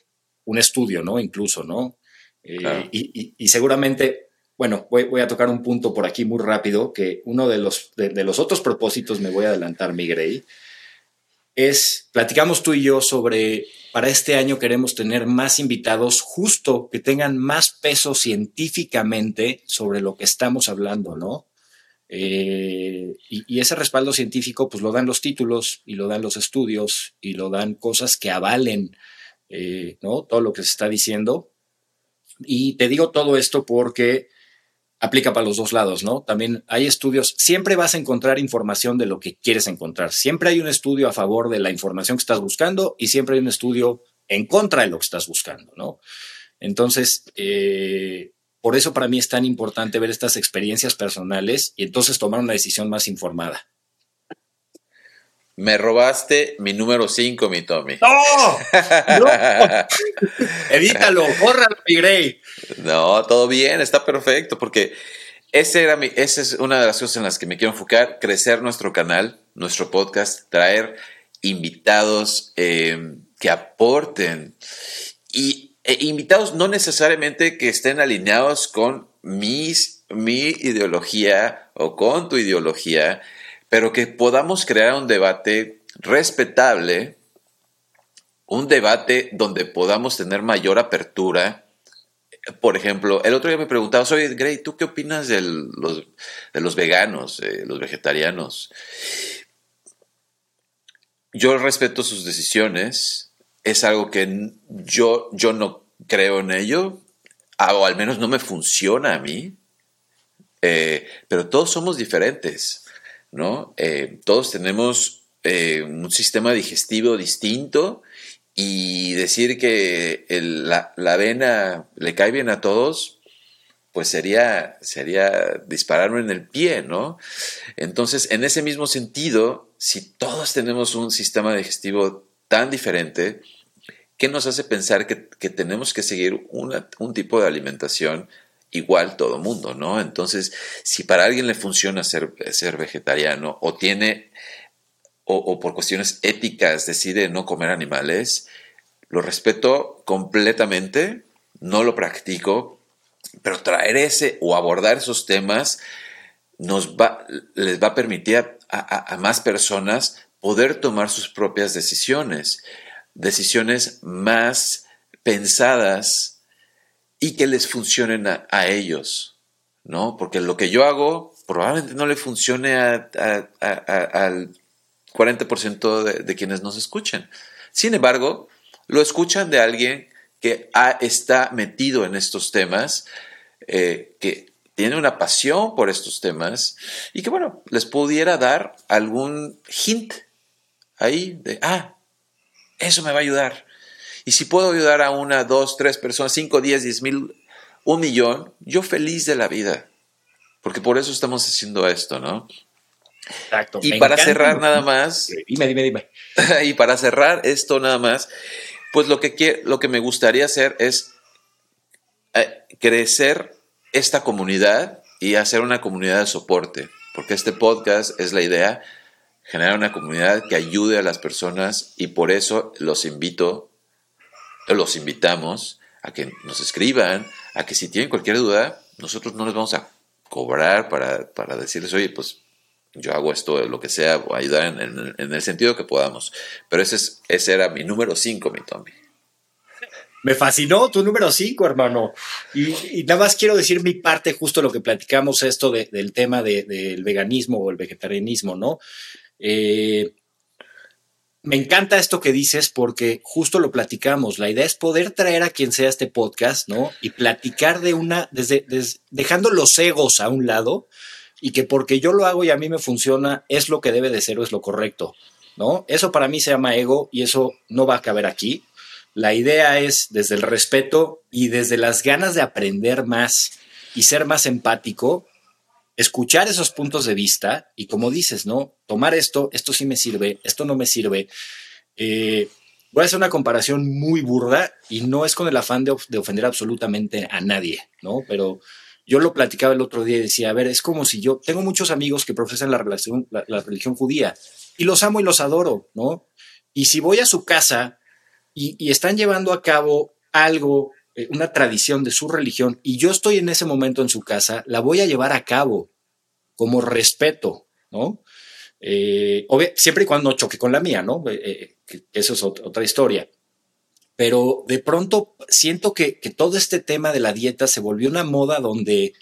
un estudio, ¿no? Incluso, ¿no? Eh, y, seguramente, bueno, voy, a tocar un punto por aquí muy rápido, que uno de los, de, los otros propósitos, me voy a adelantar, mi Grey, es, platicamos tú y yo sobre, para este año queremos tener más invitados justo que tengan más peso científicamente sobre lo que estamos hablando, ¿no? Eh, y, ese respaldo científico, pues lo dan los títulos y lo dan los estudios y lo dan cosas que avalen, eh, ¿no? Todo lo que se está diciendo. Y te digo todo esto porque aplica para los dos lados, ¿no? También hay estudios, siempre vas a encontrar información de lo que quieres encontrar. Siempre hay un estudio a favor de la información que estás buscando y siempre hay un estudio en contra de lo que estás buscando, ¿no? Entonces, eh, por eso para mí es tan importante ver estas experiencias personales y entonces tomar una decisión más informada.
Me robaste mi número 5, mi Tommy.
¡No! Evítalo, mi Grey.
No, todo bien, está perfecto, porque ese era mi, esa es una de las cosas en las que me quiero enfocar, crecer nuestro canal, nuestro podcast, traer invitados eh, que aporten y e invitados no necesariamente que estén alineados con mis, mi ideología o con tu ideología, pero que podamos crear un debate respetable, un debate donde podamos tener mayor apertura. Por ejemplo, el otro día me preguntaba, oye, Gray, ¿tú qué opinas de los, veganos, los vegetarianos? Yo respeto sus decisiones, es algo que yo, yo no creo en ello, o al menos no me funciona a mí, eh, pero todos somos diferentes. ¿No? Eh, todos tenemos eh, un sistema digestivo distinto y decir que la, avena le cae bien a todos, pues sería, sería dispararme en el pie, ¿no? Entonces, en ese mismo sentido, si todos tenemos un sistema digestivo tan diferente, ¿qué nos hace pensar que, tenemos que seguir un tipo de alimentación igual todo mundo, ¿no? Entonces, si para alguien le funciona ser, ser vegetariano o tiene, o, por cuestiones éticas decide no comer animales, lo respeto completamente, no lo practico, pero traer ese o abordar esos temas nos va, les va a permitir a más personas poder tomar sus propias decisiones, decisiones más pensadas, y que les funcionen a, ellos, ¿no? Porque lo que yo hago probablemente no le funcione al 40% de, quienes nos escuchan. Sin embargo, lo escuchan de alguien que está metido en estos temas, eh, que tiene una pasión por estos temas y que, bueno, les pudiera dar algún hint ahí de, ah, eso me va a ayudar. Y si puedo ayudar a una, dos, tres personas, cinco, diez, diez mil, un millón, yo feliz de la vida. Porque por eso estamos haciendo esto, ¿no?
Exacto.
Y para cerrar nada más.
Dime, dime, dime.
y para cerrar esto nada más, pues lo que, lo que me gustaría hacer es eh, crecer esta comunidad y hacer una comunidad de soporte. Porque este podcast es la idea, generar una comunidad que ayude a las personas y por eso los invito los invitamos a que nos escriban, a que si tienen cualquier duda, nosotros no les vamos a cobrar para, para decirles, oye, pues yo hago esto, lo que sea, o ayudar en, el sentido que podamos. Pero ese, es, ese era mi número 5, mi Tommy.
Me fascinó tu número 5, hermano. Y, nada más quiero decir mi parte, justo lo que platicamos, esto del tema del veganismo o el vegetarianismo, ¿no? Eh, me encanta esto que dices porque justo lo platicamos. La idea es poder traer a quien sea este podcast, ¿no? Y platicar de una, desde, dejando los egos a un lado y que porque yo lo hago y a mí me funciona es lo que debe de ser o es lo correcto, ¿no? Eso para mí se llama ego y eso no va a caber aquí. La idea es desde el respeto y desde las ganas de aprender más y ser más empático, escuchar esos puntos de vista y como dices, ¿no? Tomar esto, esto sí me sirve, esto no me sirve. Eh, voy a hacer una comparación muy burda y no es con el afán de, ofender absolutamente a nadie, ¿no? Pero yo lo platicaba el otro día y decía, a ver, es como si yo tengo muchos amigos que profesan la, relación, la, religión judía y los amo y los adoro, ¿no? Y si voy a su casa y, están llevando a cabo algo eh, una tradición de su religión y yo estoy en ese momento en su casa, la voy a llevar a cabo como respeto, ¿no? Eh, siempre y cuando choque con la mía, ¿no? Eh, eso es otra historia. Pero de pronto siento que, que todo este tema de la dieta se volvió una moda donde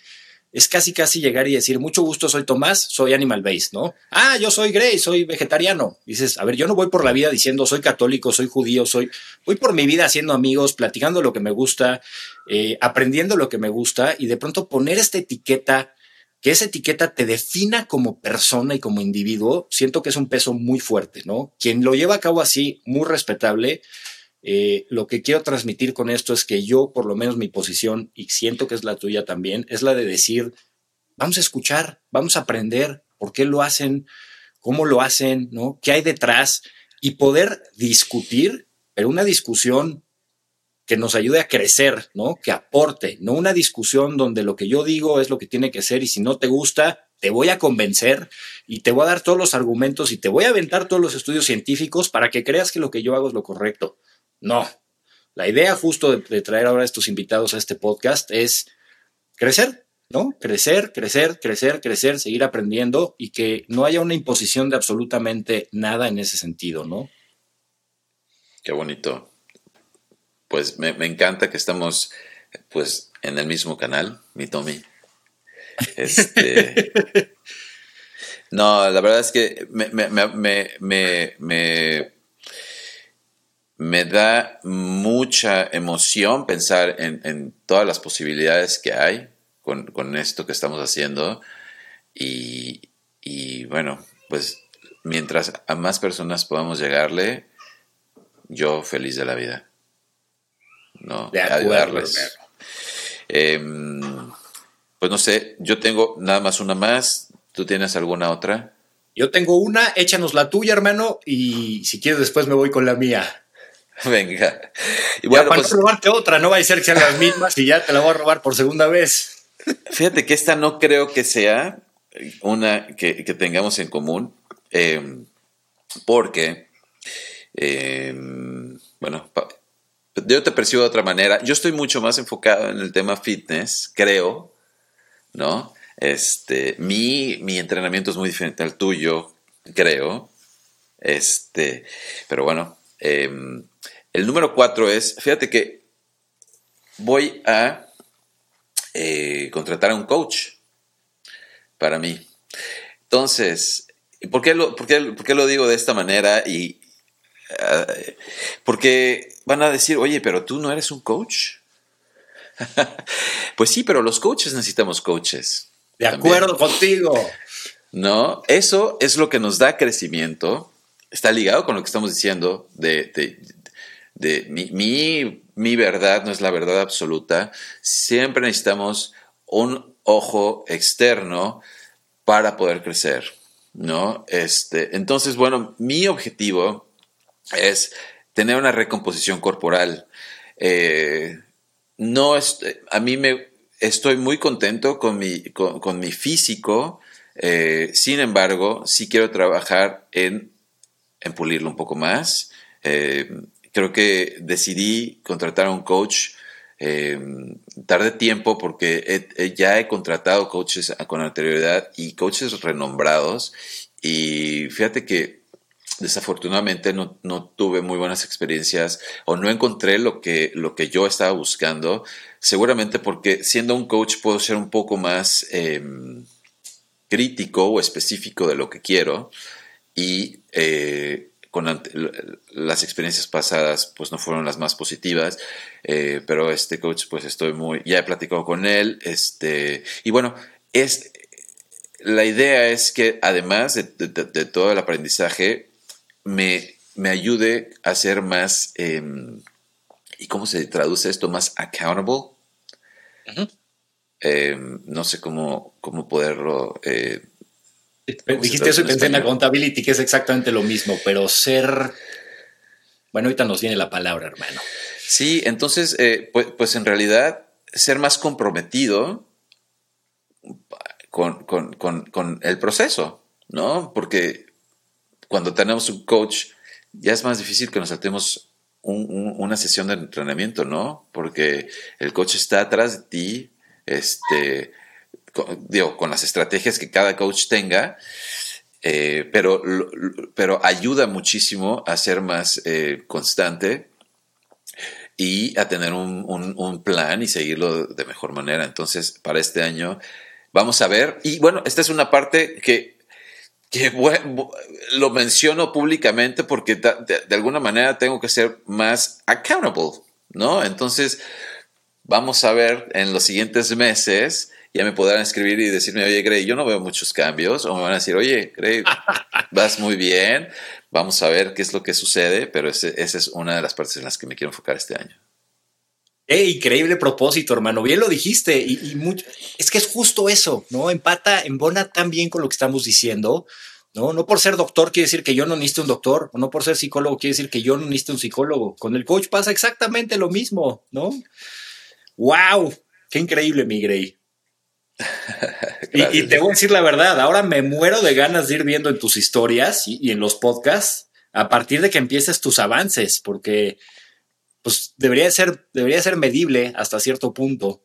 es casi casi llegar y decir, mucho gusto, soy Tomás, soy animal based, ¿no? Ah, yo soy Grey, soy vegetariano. Dices, a ver, yo no voy por la vida diciendo soy católico, soy judío, soy, voy por mi vida haciendo amigos, platicando lo que me gusta, eh, aprendiendo lo que me gusta y de pronto poner esta etiqueta, que esa etiqueta te defina como persona y como individuo, siento que es un peso muy fuerte, ¿no? Quien lo lleva a cabo así, muy respetable, eh, lo que quiero transmitir con esto es que yo, por lo menos mi posición, y siento que es la tuya también, es la de decir, vamos a escuchar, vamos a aprender por qué lo hacen, cómo lo hacen, ¿no? ¿Qué hay detrás? Y poder discutir, pero una discusión que nos ayude a crecer, ¿no? Que aporte, no una discusión donde lo que yo digo es lo que tiene que ser y si no te gusta, te voy a convencer y te voy a dar todos los argumentos y te voy a aventar todos los estudios científicos para que creas que lo que yo hago es lo correcto. No. La idea justo de, traer ahora a estos invitados a este podcast es crecer, ¿no? Crecer, crecer, crecer, crecer, seguir aprendiendo y que no haya una imposición de absolutamente nada en ese sentido, ¿no?
Qué bonito. Pues me, encanta que estamos pues en el mismo canal, mi Tommy. Este, no, la verdad es que me, me me da mucha emoción pensar en, todas las posibilidades que hay con, esto que estamos haciendo. Y, bueno, pues mientras a más personas podamos llegarle, yo feliz de la vida. ¿No?
De ayudarles.
Em, pues no sé, yo tengo nada más una más. ¿Tú tienes alguna otra?
Yo tengo una, échanos la tuya, hermano, y si quieres después me voy con la mía.
Venga.
Y bueno, para pues, robarte otra, no va a ser que sean las mismas y ya te la voy a robar por segunda vez.
Fíjate que esta no creo que sea una que, tengamos en común, em, porque, em, bueno, yo te percibo de otra manera. Yo estoy mucho más enfocado en el tema fitness, creo, ¿no? Este, mi, mi entrenamiento es muy diferente al tuyo, creo. Este, pero bueno, em, el número cuatro es, fíjate que voy a eh, contratar a un coach para mí. Entonces, ¿por qué lo, lo digo de esta manera? Y, uh, porque van a decir, oye, pero tú no eres un coach. pues sí, pero los coaches necesitamos coaches.
De acuerdo contigo.
No, eso es lo que nos da crecimiento. Está ligado con lo que estamos diciendo de, de mi, mi, verdad no es la verdad absoluta, siempre necesitamos un ojo externo para poder crecer, ¿no? Este, entonces, bueno, mi objetivo es tener una recomposición corporal. Eh, no a mí me estoy muy contento con mi, con, mi físico, eh, sin embargo, sí quiero trabajar en, en pulirlo un poco más. Eh, creo que decidí contratar a un coach. Eh, tardé tiempo porque ya he contratado coaches con anterioridad y coaches renombrados y fíjate que desafortunadamente no, tuve muy buenas experiencias o no encontré lo que, lo que yo estaba buscando, seguramente porque siendo un coach puedo ser un poco más em, crítico o específico de lo que quiero y eh, con las experiencias pasadas pues no fueron las más positivas, eh, pero este coach pues estoy muy, ya he platicado con él, este, y bueno, es, la idea es que además de, todo el aprendizaje, me, me, ayude a ser más, em, ¿y cómo se traduce esto? Más accountable. Em, no sé cómo, cómo poderlo eh,
Dijiste eso y pensé en accountability, que es exactamente lo mismo, pero ser. Bueno, ahorita nos viene la palabra, hermano.
Sí, entonces, eh, pues, pues, en realidad, ser más comprometido con, el proceso, ¿no? Porque cuando tenemos un coach, ya es más difícil que nos saltemos una sesión de entrenamiento, ¿no? Porque el coach está atrás de ti, este, digo, con las estrategias que cada coach tenga, eh, pero, pero ayuda muchísimo a ser más eh, constante y a tener un, plan y seguirlo de mejor manera. Entonces, para este año vamos a ver. Y bueno, esta es una parte que, que lo menciono públicamente porque de, de, alguna manera tengo que ser más accountable, ¿no? Entonces, vamos a ver en los siguientes meses ya me podrán escribir y decirme, oye, Grey, yo no veo muchos cambios, o me van a decir, oye, Grey, vas muy bien, vamos a ver qué es lo que sucede, pero esa es una de las partes en las que me quiero enfocar este año.
Increíble propósito, hermano. Bien lo dijiste. Y, mucho, es que es justo eso, ¿no? Empata, embona tan bien con lo que estamos diciendo. No, no por ser doctor quiere decir que yo no necesito un doctor, o no por ser psicólogo quiere decir que yo no necesito un psicólogo. Con el coach pasa exactamente lo mismo, ¿no? ¡Wow! ¡Qué increíble, mi Grey! y, te voy a decir la verdad, ahora me muero de ganas de ir viendo en tus historias y, en los podcasts a partir de que empieces tus avances, porque pues debería ser, debería ser medible hasta cierto punto,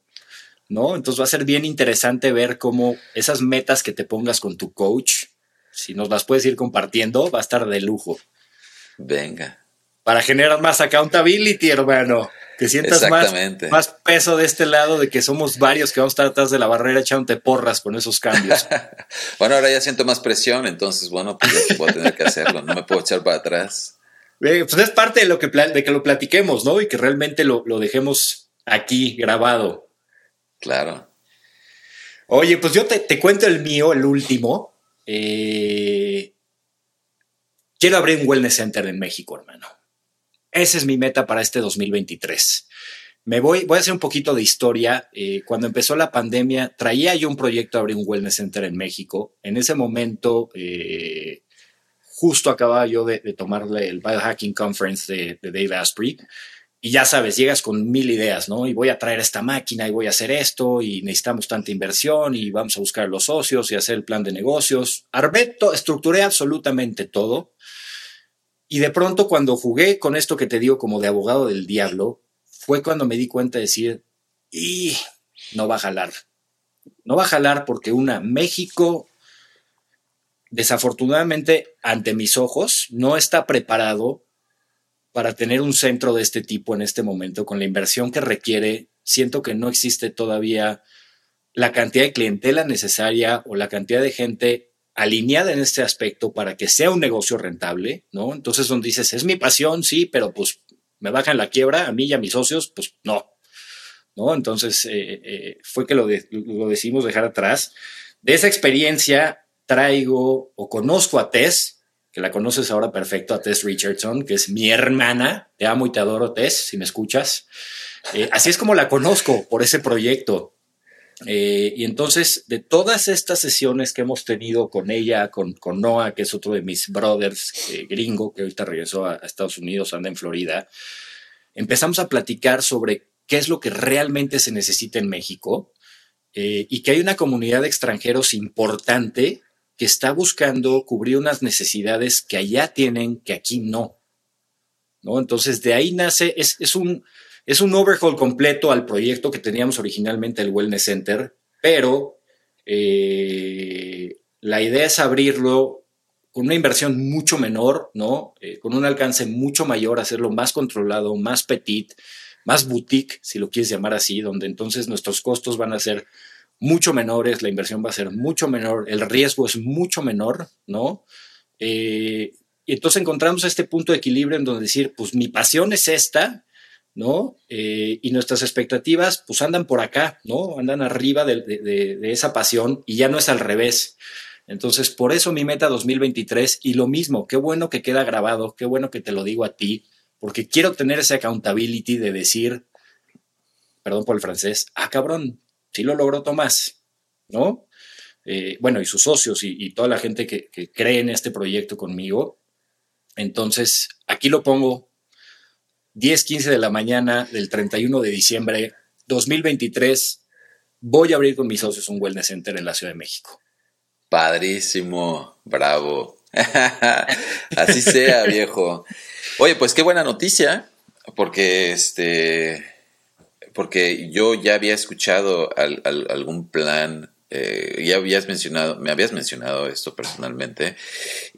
¿no? Entonces va a ser bien interesante ver cómo esas metas que te pongas con tu coach, si nos las puedes ir compartiendo, va a estar de lujo.
Venga.
Para generar más accountability, hermano que sientas más, más, peso de este lado de que somos varios que vamos a estar atrás de la barrera echándote porras con esos cambios.
bueno, ahora ya siento más presión, entonces, bueno, pues voy a tener que hacerlo, no me puedo echar para atrás.
Eh, pues es parte de lo que, de que lo platiquemos, ¿no? Y que realmente lo, lo dejemos aquí grabado.
Claro.
Oye, pues yo te, te cuento el mío, el último. Eh, quiero abrir un wellness center en México, hermano. Esa es mi meta para este 2023. Me voy, voy a hacer un poquito de historia. Eh, cuando empezó la pandemia, traía yo un proyecto de abrir un wellness center en México. En ese momento, eh, justo acababa yo de, tomarle el Biohacking Conference de, de, Dave Asprey. Y ya sabes, llegas con mil ideas, ¿no? Y voy a traer esta máquina y voy a hacer esto y necesitamos tanta inversión y vamos a buscar los socios y hacer el plan de negocios. Arbeto, estructuré absolutamente todo y de pronto cuando jugué con esto que te digo como de abogado del diablo, fue cuando me di cuenta de decir, y no va a jalar. No va a jalar porque una, México, desafortunadamente, ante mis ojos, no está preparado para tener un centro de este tipo en este momento, con la inversión que requiere. Siento que no existe todavía la cantidad de clientela necesaria o la cantidad de gente alineada en este aspecto para que sea un negocio rentable, ¿no? Entonces, donde dices, es mi pasión, sí, pero pues me bajan la quiebra a mí y a mis socios, pues no, ¿no? Entonces, eh, eh, fue que lo decidimos dejar atrás. De esa experiencia traigo o conozco a Tess, que la conoces ahora perfecto, a Tess Richardson, que es mi hermana. Te amo y te adoro, Tess, si me escuchas. Eh, así es como la conozco por ese proyecto. Eh, y entonces, de todas estas sesiones que hemos tenido con ella, con, con Noah, que es otro de mis brothers eh, gringo, que ahorita regresó a, Estados Unidos, anda en Florida, empezamos a platicar sobre qué es lo que realmente se necesita en México eh, y que hay una comunidad de extranjeros importante que está buscando cubrir unas necesidades que allá tienen, que aquí no. ¿no? Entonces, de ahí nace, es, es un es un overhaul completo al proyecto que teníamos originalmente el Wellness Center, pero eh, la idea es abrirlo con una inversión mucho menor, ¿no? Eh, con un alcance mucho mayor, hacerlo más controlado, más petit, más boutique, si lo quieres llamar así, donde entonces nuestros costos van a ser mucho menores, la inversión va a ser mucho menor, el riesgo es mucho menor, ¿no? Eh, y entonces encontramos este punto de equilibrio en donde decir, pues mi pasión es esta, ¿no? Eh, y nuestras expectativas, pues andan por acá, ¿no? Andan arriba de, esa pasión y ya no es al revés. Entonces, por eso mi meta 2023 y lo mismo, qué bueno que queda grabado, qué bueno que te lo digo a ti, porque quiero tener esa accountability de decir, perdón por el francés, ah, cabrón, sí lo logró Tomás, ¿no? Eh, bueno, y sus socios y, toda la gente que, que cree en este proyecto conmigo. Entonces, aquí lo pongo 10, 15 de la mañana del 31 de diciembre 2023, voy a abrir con mis socios un Wellness Center en la Ciudad de México.
Padrísimo, bravo. Así sea, viejo. Oye, pues qué buena noticia. porque este porque yo ya había escuchado algún plan, eh, ya habías mencionado, me habías mencionado esto personalmente,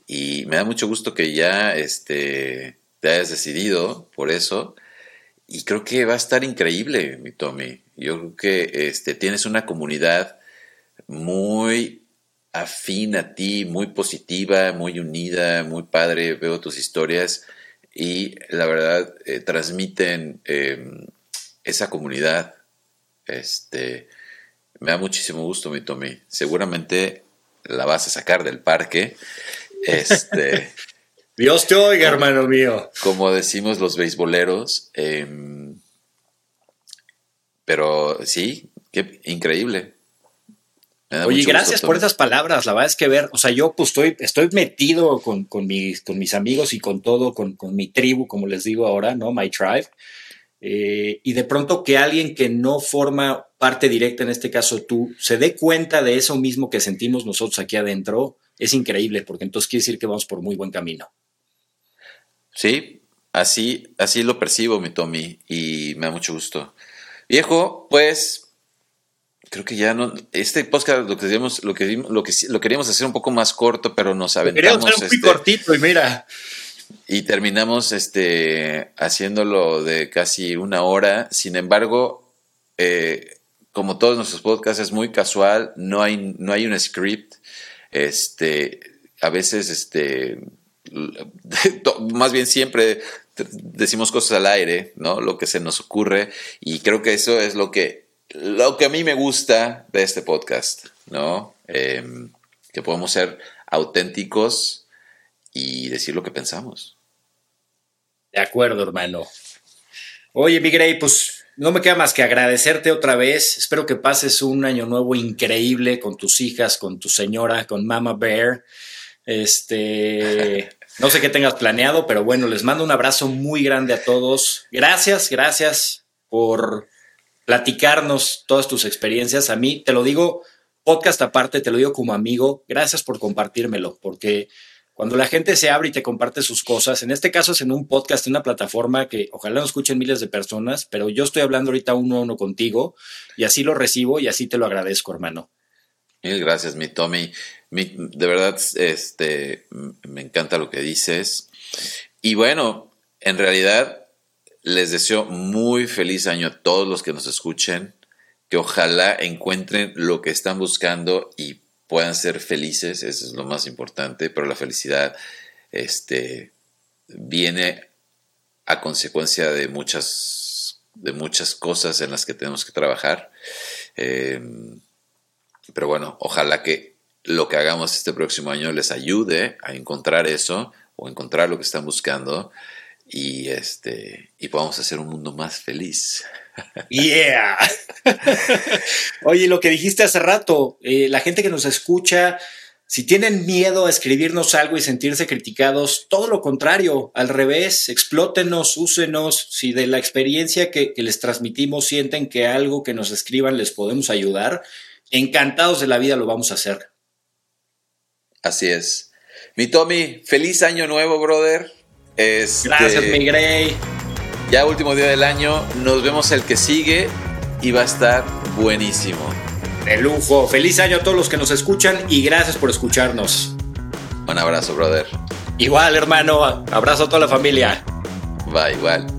y me da mucho gusto que ya este, te hayas decidido por eso. Y creo que va a estar increíble, mi Tommy. Yo creo que este, tienes una comunidad muy afín a ti, muy positiva, muy unida, muy padre. Veo tus historias y la verdad eh, transmiten em, esa comunidad. Este, me da muchísimo gusto, mi Tommy. Seguramente la vas a sacar del parque. Este,
Dios te oiga, hermano mío.
Como decimos los beisboleros. Em, pero sí, qué increíble.
Oye, gracias por esas palabras. La verdad es que ver, o sea, yo pues estoy, estoy metido con, mis, con mis amigos y con todo, con, con, mi tribu, como les digo ahora, ¿no? My tribe. Eh, y de pronto que alguien que no forma parte directa, en este caso tú, se dé cuenta de eso mismo que sentimos nosotros aquí adentro, es increíble, porque entonces quiere decir que vamos por muy buen camino.
Sí, así, así lo percibo, mi Tommy, y me da mucho gusto. Viejo, pues creo que ya no. Este podcast lo que lo que lo que lo queríamos hacer un poco más corto, pero nos aventamos.
Queríamos hacer muy este, cortito y mira.
Y terminamos este haciéndolo de casi una hora. Sin embargo, eh, como todos nuestros podcasts es muy casual, no hay, no hay un script. Este, a veces, este, más bien siempre decimos cosas al aire, ¿no? Lo que se nos ocurre. Y creo que eso es lo que lo que a mí me gusta de este podcast, ¿no? Em, que podemos ser auténticos y decir lo que pensamos.
De acuerdo, hermano. Oye, mi Grey, pues no me queda más que agradecerte otra vez. Espero que pases un año nuevo increíble con tus hijas, con tu señora, con Mama Bear. Este, no sé qué tengas planeado, pero bueno, les mando un abrazo muy grande a todos. Gracias, gracias por platicarnos todas tus experiencias. A mí, te lo digo, podcast aparte, te lo digo como amigo, gracias por compartírmelo, porque cuando la gente se abre y te comparte sus cosas, en este caso es en un podcast, en una plataforma que ojalá nos escuchen miles de personas, pero yo estoy hablando ahorita uno a uno contigo y así lo recibo y así te lo agradezco, hermano.
Mil gracias, mi Tommy. de verdad, este, me encanta lo que dices. Y bueno, en realidad les deseo muy feliz año a todos los que nos escuchen, que ojalá encuentren lo que están buscando y puedan ser felices, eso es lo más importante, pero la felicidad este, viene a consecuencia de muchas, de muchas cosas en las que tenemos que trabajar. Em, pero bueno, ojalá que lo que hagamos este próximo año les ayude a encontrar eso o encontrar lo que están buscando y este y podamos hacer un mundo más feliz.
Yeah. Oye, lo que dijiste hace rato, eh, la gente que nos escucha, si tienen miedo a escribirnos algo y sentirse criticados, todo lo contrario, al revés, explótenos, úsenos. Si de la experiencia que, que les transmitimos sienten que algo que nos escriban les podemos ayudar, encantados de la vida lo vamos a hacer.
Así es. Mi Tommy, feliz año nuevo, brother.
Este, Gracias, mi Grey.
Ya último día del año, nos vemos el que sigue y va a estar buenísimo.
De lujo. Feliz año a todos los que nos escuchan y gracias por escucharnos.
Un abrazo, brother.
Igual, hermano. Abrazo a toda la familia.
Va, igual.